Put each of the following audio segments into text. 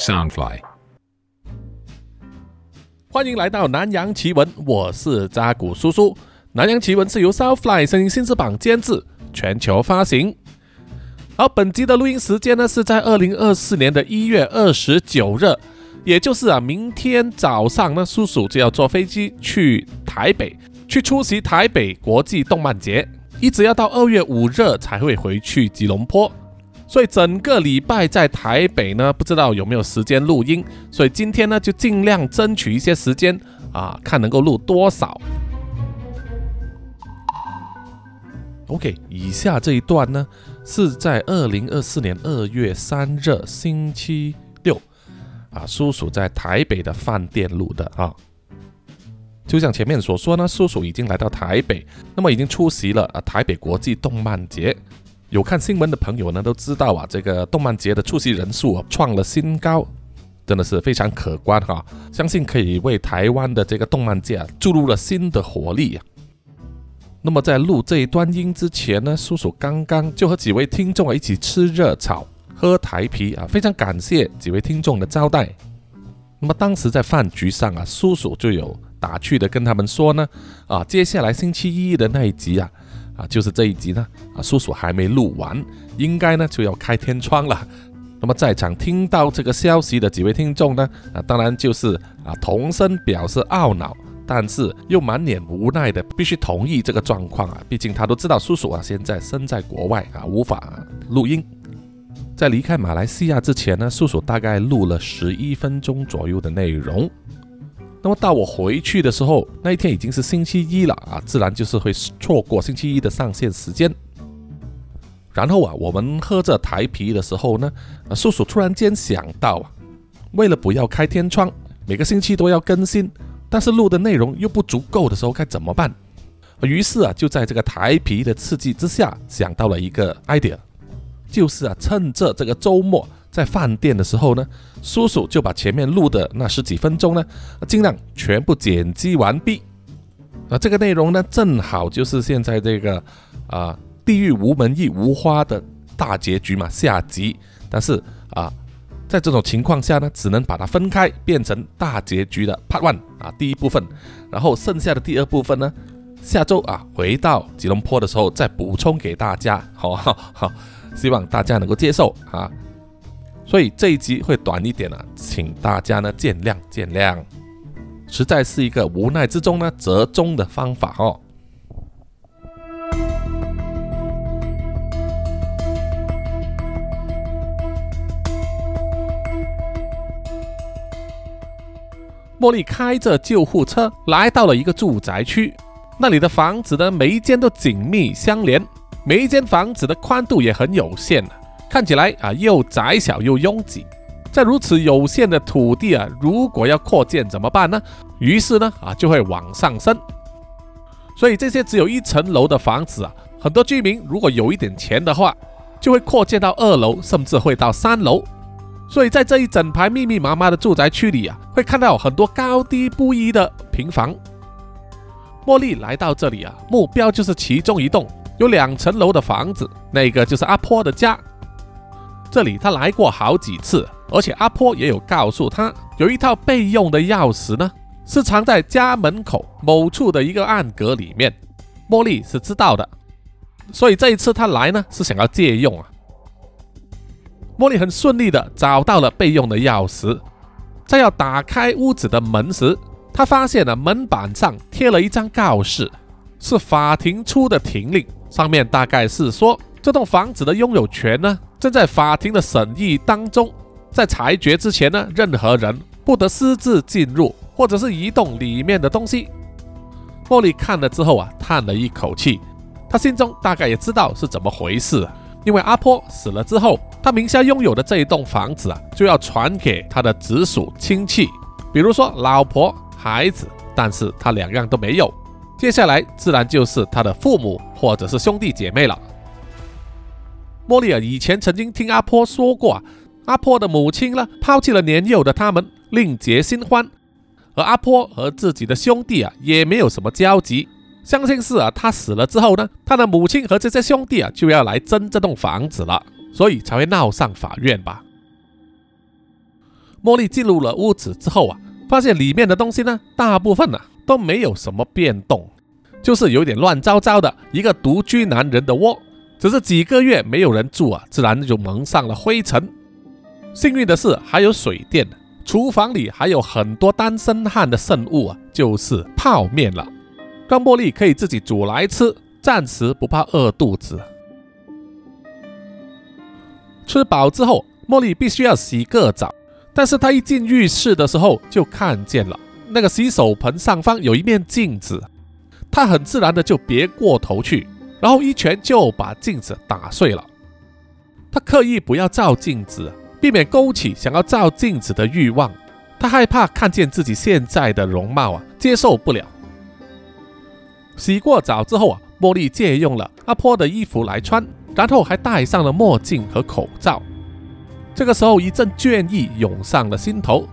Soundfly，欢迎来到南洋奇闻，我是扎古叔叔。南洋奇闻是由 Soundfly 声音新翅膀监制，全球发行。好，本集的录音时间呢是在二零二四年的一月二十九日，也就是啊明天早上呢，叔叔就要坐飞机去台北，去出席台北国际动漫节，一直要到二月五日才会回去吉隆坡。所以整个礼拜在台北呢，不知道有没有时间录音，所以今天呢就尽量争取一些时间啊，看能够录多少。OK，以下这一段呢是在二零二四年二月三日星期六啊，叔叔在台北的饭店录的啊。就像前面所说呢，叔叔已经来到台北，那么已经出席了啊台北国际动漫节。有看新闻的朋友呢，都知道啊，这个动漫节的出席人数啊创了新高，真的是非常可观哈！相信可以为台湾的这个动漫界啊注入了新的活力。那么在录这一段音之前呢，叔叔刚刚就和几位听众啊一起吃热炒、喝台啤啊，非常感谢几位听众的招待。那么当时在饭局上啊，叔叔就有打趣的跟他们说呢，啊，接下来星期一的那一集啊。啊，就是这一集呢，啊，叔叔还没录完，应该呢就要开天窗了。那么在场听到这个消息的几位听众呢，啊，当然就是啊，同声表示懊恼，但是又满脸无奈的必须同意这个状况啊。毕竟他都知道叔叔啊现在身在国外啊，无法录音。在离开马来西亚之前呢，叔叔大概录了十一分钟左右的内容。那么到我回去的时候，那一天已经是星期一了啊，自然就是会错过星期一的上线时间。然后啊，我们喝着台啤的时候呢，啊，叔叔突然间想到啊，为了不要开天窗，每个星期都要更新，但是录的内容又不足够的时候该怎么办？于是啊，就在这个台啤的刺激之下，想到了一个 idea，就是啊，趁着这个周末。在饭店的时候呢，叔叔就把前面录的那十几分钟呢，尽量全部剪辑完毕。啊，这个内容呢，正好就是现在这个啊“地狱无门亦无花”的大结局嘛，下集。但是啊，在这种情况下呢，只能把它分开，变成大结局的 Part One 啊，第一部分。然后剩下的第二部分呢，下周啊回到吉隆坡的时候再补充给大家。好好，希望大家能够接受啊。所以这一集会短一点了，请大家呢见谅见谅，实在是一个无奈之中呢折中的方法哦。茉莉开着救护车来到了一个住宅区，那里的房子呢每一间都紧密相连，每一间房子的宽度也很有限看起来啊，又窄小又拥挤，在如此有限的土地啊，如果要扩建怎么办呢？于是呢啊，就会往上升。所以这些只有一层楼的房子啊，很多居民如果有一点钱的话，就会扩建到二楼，甚至会到三楼。所以在这一整排密密麻麻的住宅区里啊，会看到很多高低不一的平房。茉莉来到这里啊，目标就是其中一栋有两层楼的房子，那个就是阿坡的家。这里他来过好几次，而且阿坡也有告诉他，有一套备用的钥匙呢，是藏在家门口某处的一个暗格里面。茉莉是知道的，所以这一次他来呢，是想要借用啊。茉莉很顺利的找到了备用的钥匙，在要打开屋子的门时，他发现了门板上贴了一张告示，是法庭出的庭令，上面大概是说这栋房子的拥有权呢。正在法庭的审议当中，在裁决之前呢，任何人不得私自进入或者是移动里面的东西。茉莉看了之后啊，叹了一口气，她心中大概也知道是怎么回事，因为阿坡死了之后，他名下拥有的这一栋房子啊，就要传给他的直属亲戚，比如说老婆、孩子，但是他两样都没有，接下来自然就是他的父母或者是兄弟姐妹了。莫莉尔以前曾经听阿坡说过，啊阿坡的母亲呢抛弃了年幼的他们，另结新欢，而阿坡和自己的兄弟啊也没有什么交集。相信是啊，他死了之后呢，他的母亲和这些兄弟啊就要来争这栋房子了，所以才会闹上法院吧。茉莉进入了屋子之后啊，发现里面的东西呢，大部分呢都没有什么变动，就是有点乱糟糟的一个独居男人的窝。只是几个月没有人住啊，自然就蒙上了灰尘。幸运的是还有水电，厨房里还有很多单身汉的剩物啊，就是泡面了，让茉莉可以自己煮来吃，暂时不怕饿肚子。吃饱之后，茉莉必须要洗个澡，但是她一进浴室的时候就看见了那个洗手盆上方有一面镜子，她很自然的就别过头去。然后一拳就把镜子打碎了。他刻意不要照镜子，避免勾起想要照镜子的欲望。他害怕看见自己现在的容貌啊，接受不了。洗过澡之后啊，茉莉借用了阿坡的衣服来穿，然后还戴上了墨镜和口罩。这个时候，一阵倦意涌上了心头。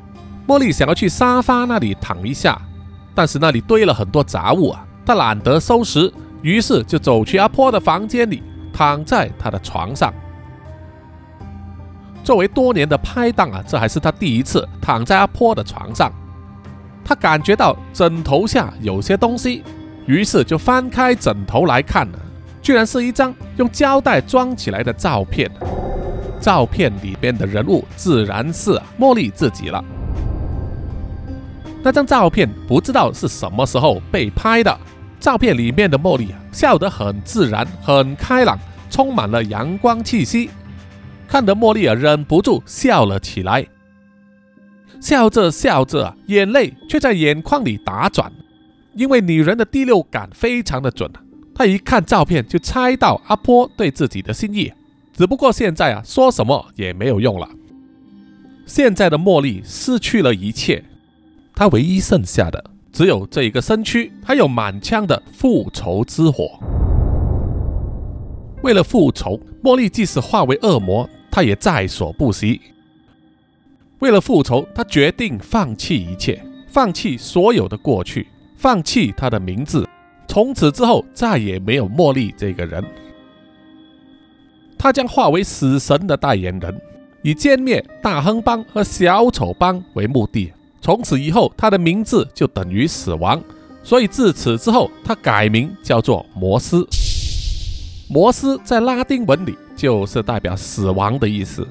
茉莉想要去沙发那里躺一下，但是那里堆了很多杂物啊，她懒得收拾。于是就走去阿坡的房间里，躺在他的床上。作为多年的拍档啊，这还是他第一次躺在阿坡的床上。他感觉到枕头下有些东西，于是就翻开枕头来看，居然是一张用胶带装起来的照片。照片里边的人物自然是茉莉自己了。那张照片不知道是什么时候被拍的。照片里面的茉莉啊，笑得很自然，很开朗，充满了阳光气息，看得茉莉啊忍不住笑了起来。笑着笑着啊，眼泪却在眼眶里打转，因为女人的第六感非常的准，她一看照片就猜到阿波对自己的心意。只不过现在啊，说什么也没有用了。现在的茉莉失去了一切，她唯一剩下的。只有这一个身躯，还有满腔的复仇之火。为了复仇，茉莉即使化为恶魔，她也在所不惜。为了复仇，她决定放弃一切，放弃所有的过去，放弃她的名字。从此之后，再也没有茉莉这个人。她将化为死神的代言人，以歼灭大亨帮和小丑帮为目的。从此以后，他的名字就等于死亡，所以自此之后，他改名叫做摩斯。摩斯在拉丁文里就是代表死亡的意思。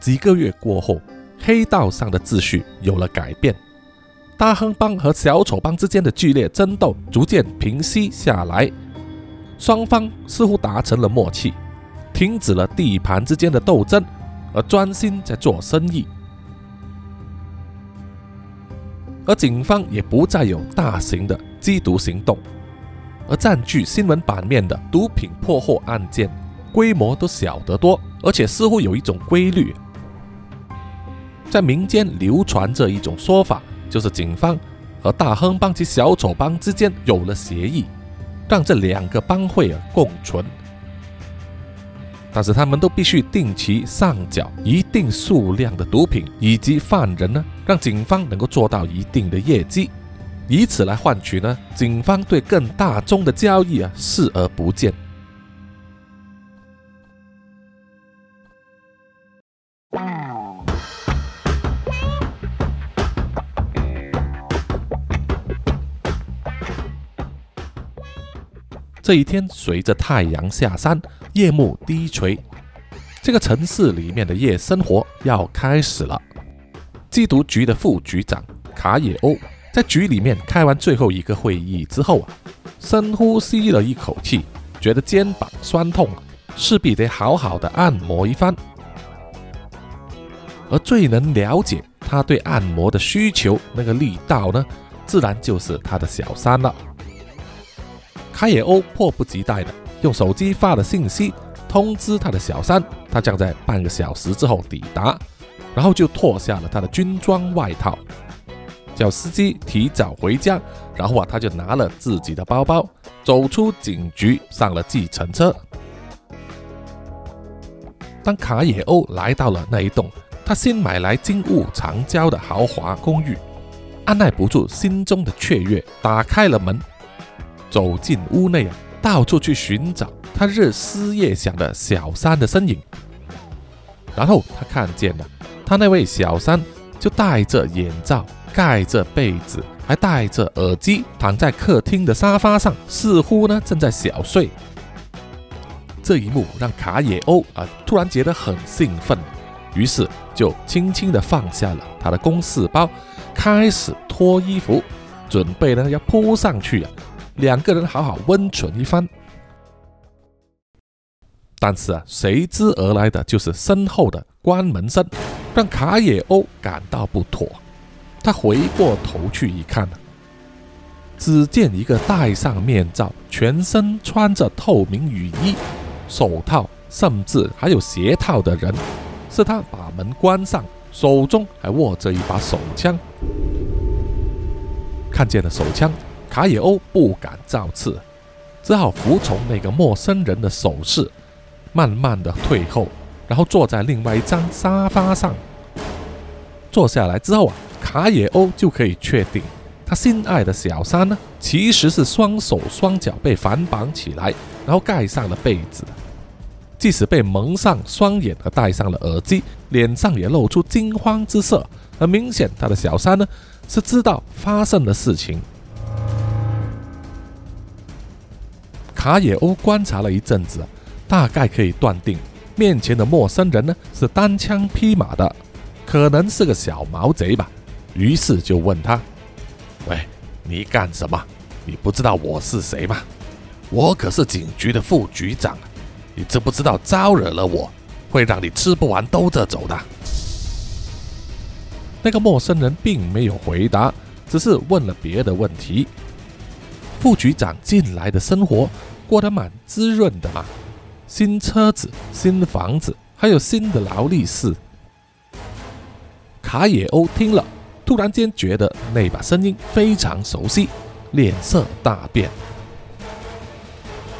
几个月过后，黑道上的秩序有了改变，大亨帮和小丑帮之间的剧烈争斗逐渐平息下来。双方似乎达成了默契，停止了地盘之间的斗争，而专心在做生意。而警方也不再有大型的缉毒行动，而占据新闻版面的毒品破获案件规模都小得多，而且似乎有一种规律，在民间流传着一种说法，就是警方和大亨帮及小丑帮之间有了协议。让这两个帮会啊共存，但是他们都必须定期上缴一定数量的毒品以及犯人呢，让警方能够做到一定的业绩，以此来换取呢警方对更大宗的交易啊视而不见。这一天，随着太阳下山，夜幕低垂，这个城市里面的夜生活要开始了。缉毒局的副局长卡野欧在局里面开完最后一个会议之后啊，深呼吸了一口气，觉得肩膀酸痛，势必得好好的按摩一番。而最能了解他对按摩的需求那个力道呢，自然就是他的小三了。卡野欧迫不及待的用手机发了信息通知他的小三，他将在半个小时之后抵达，然后就脱下了他的军装外套，叫司机提早回家，然后啊，他就拿了自己的包包，走出警局，上了计程车。当卡野欧来到了那一栋他新买来金屋藏娇的豪华公寓，按耐不住心中的雀跃，打开了门。走进屋内啊，到处去寻找他日思夜想的小三的身影。然后他看见了，他那位小三就戴着眼罩，盖着被子，还戴着耳机，躺在客厅的沙发上，似乎呢正在小睡。这一幕让卡野欧啊突然觉得很兴奋，于是就轻轻地放下了他的公事包，开始脱衣服，准备呢要扑上去啊，两个人好好温存一番。但是啊，随之而来的就是身后的关门声，让卡野欧感到不妥。他回过头去一看，只见一个戴上面罩、全身穿着透明雨衣、手套，甚至还有鞋套的人，是他把门关上，手中还握着一把手枪。看见了手枪，卡野欧不敢造次，只好服从那个陌生人的手势。慢慢的退后，然后坐在另外一张沙发上。坐下来之后啊，卡野欧就可以确定，他心爱的小三呢，其实是双手双脚被反绑起来，然后盖上了被子。即使被蒙上双眼和戴上了耳机，脸上也露出惊慌之色。很明显，他的小三呢是知道发生的事情。卡野欧观察了一阵子。大概可以断定，面前的陌生人呢是单枪匹马的，可能是个小毛贼吧。于是就问他：“喂，你干什么？你不知道我是谁吗？我可是警局的副局长，你知不知道招惹了我，会让你吃不完兜着走的？”那个陌生人并没有回答，只是问了别的问题。副局长近来的生活过得蛮滋润的嘛。新车子、新房子，还有新的劳力士。卡野欧听了，突然间觉得那把声音非常熟悉，脸色大变。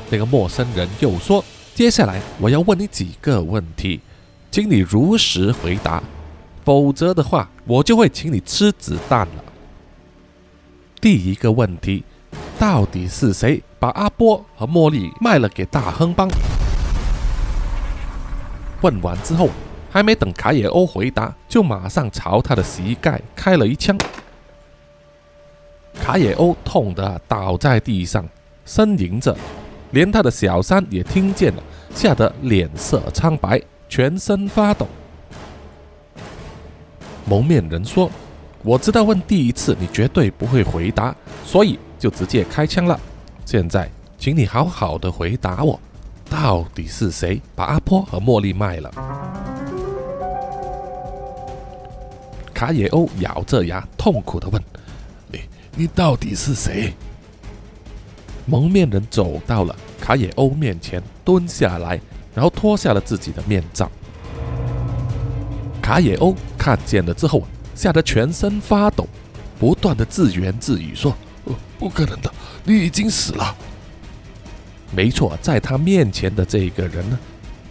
那个陌生人又说：“接下来我要问你几个问题，请你如实回答，否则的话，我就会请你吃子弹了。”第一个问题，到底是谁把阿波和茉莉卖了给大亨帮？问完之后，还没等卡野欧回答，就马上朝他的膝盖开了一枪。卡野欧痛得倒在地上，呻吟着，连他的小三也听见了，吓得脸色苍白，全身发抖。蒙面人说：“我知道问第一次你绝对不会回答，所以就直接开枪了。现在，请你好好的回答我。”到底是谁把阿波和茉莉卖了？卡野欧咬着牙，痛苦的问：“你，你到底是谁？”蒙面人走到了卡野欧面前，蹲下来，然后脱下了自己的面罩。卡野欧看见了之后，吓得全身发抖，不断的自言自语说：“不可能的，你已经死了。”没错，在他面前的这个人呢，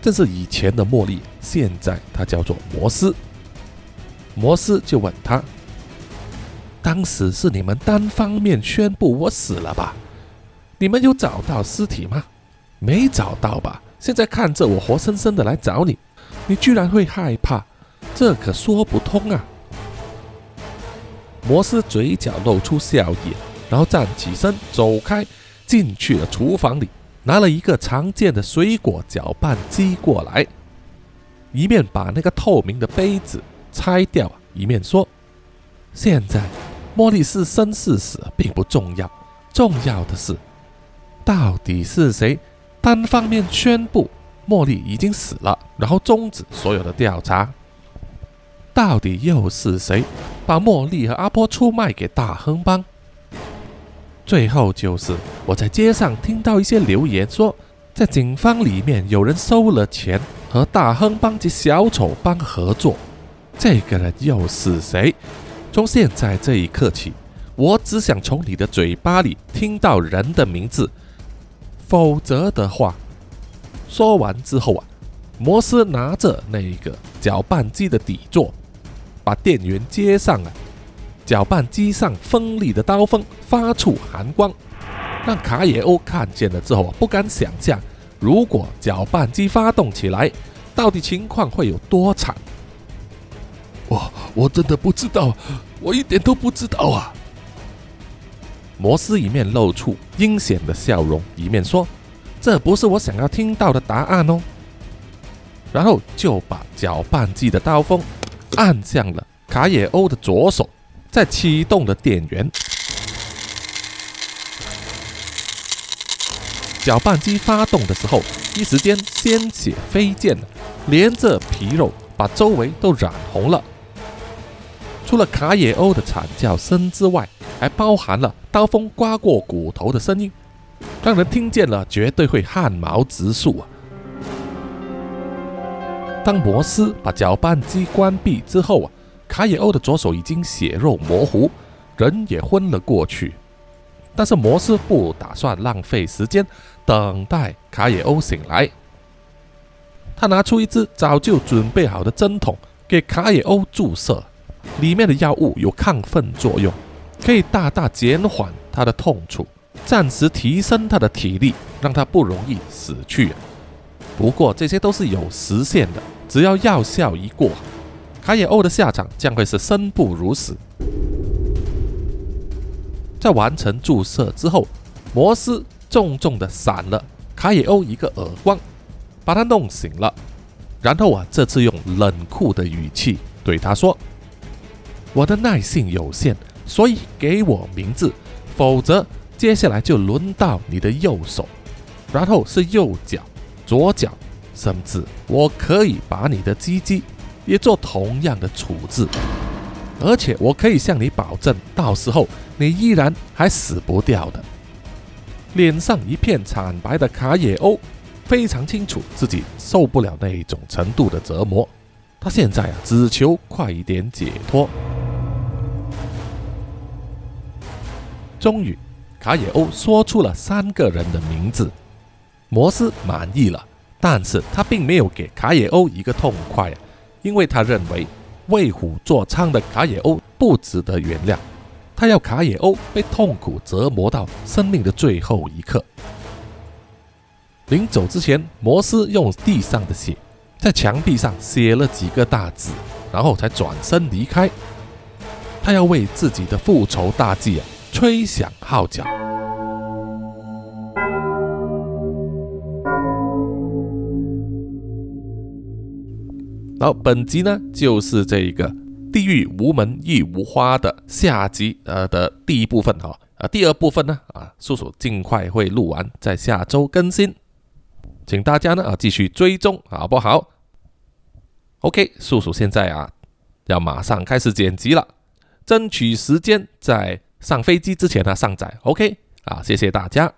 正是以前的茉莉，现在他叫做摩斯。摩斯就问他：“当时是你们单方面宣布我死了吧？你们有找到尸体吗？没找到吧？现在看着我活生生的来找你，你居然会害怕？这可说不通啊！”摩斯嘴角露出笑意，然后站起身走开，进去了厨房里。拿了一个常见的水果搅拌机过来，一面把那个透明的杯子拆掉，一面说：“现在茉莉是生是死并不重要，重要的是，到底是谁单方面宣布茉莉已经死了，然后终止所有的调查？到底又是谁把茉莉和阿波出卖给大亨帮？”最后就是我在街上听到一些留言说，在警方里面有人收了钱和大亨帮及小丑帮合作，这个人又是谁？从现在这一刻起，我只想从你的嘴巴里听到人的名字，否则的话，说完之后啊，摩斯拿着那个搅拌机的底座，把电源接上了。搅拌机上锋利的刀锋发出寒光，让卡野欧看见了之后啊，不敢想象，如果搅拌机发动起来，到底情况会有多惨。我我真的不知道，我一点都不知道啊！摩斯一面露出阴险的笑容，一面说：“这不是我想要听到的答案哦。”然后就把搅拌机的刀锋按向了卡野欧的左手，再启动的电源。搅拌机发动的时候，一时间鲜血飞溅，连着皮肉把周围都染红了。除了卡野欧的惨叫声之外，还包含了刀锋刮过骨头的声音，让人听见了绝对会汗毛直竖啊！当摩斯把搅拌机关闭之后啊，卡野欧的左手已经血肉模糊，人也昏了过去。但是摩斯不打算浪费时间等待卡野欧醒来，他拿出一支早就准备好的针筒给卡野欧注射，里面的药物有亢奋作用，可以大大减缓他的痛楚，暂时提升他的体力，让他不容易死去。不过这些都是有时限的，只要药效一过，卡野欧的下场将会是生不如死。在完成注射之后，摩斯重重的闪了卡野欧一个耳光，把他弄醒了。然后啊，这次用冷酷的语气对他说：“我的耐性有限，所以给我名字，否则接下来就轮到你的右手，然后是右脚、左脚，甚至我可以把你的鸡鸡也做同样的处置。而且我可以向你保证，到时候。”你依然还死不掉的。脸上一片惨白的卡野欧非常清楚自己受不了那一种程度的折磨，他现在啊只求快一点解脱。终于，卡野欧说出了三个人的名字，摩斯满意了，但是他并没有给卡野欧一个痛快，因为他认为为虎作伥的卡野欧不值得原谅。他要卡野欧被痛苦折磨到生命的最后一刻。临走之前，摩斯用地上的血在墙壁上写了几个大字，然后才转身离开。他要为自己的复仇大计啊吹响号角。然后本集呢，就是这一个。地狱无门亦无花的下集，呃的第一部分哈，啊第二部分呢，啊叔叔尽快会录完，在下周更新，请大家呢啊继续追踪，好不好？OK，叔叔现在啊要马上开始剪辑了，争取时间在上飞机之前呢上载，OK，啊谢谢大家。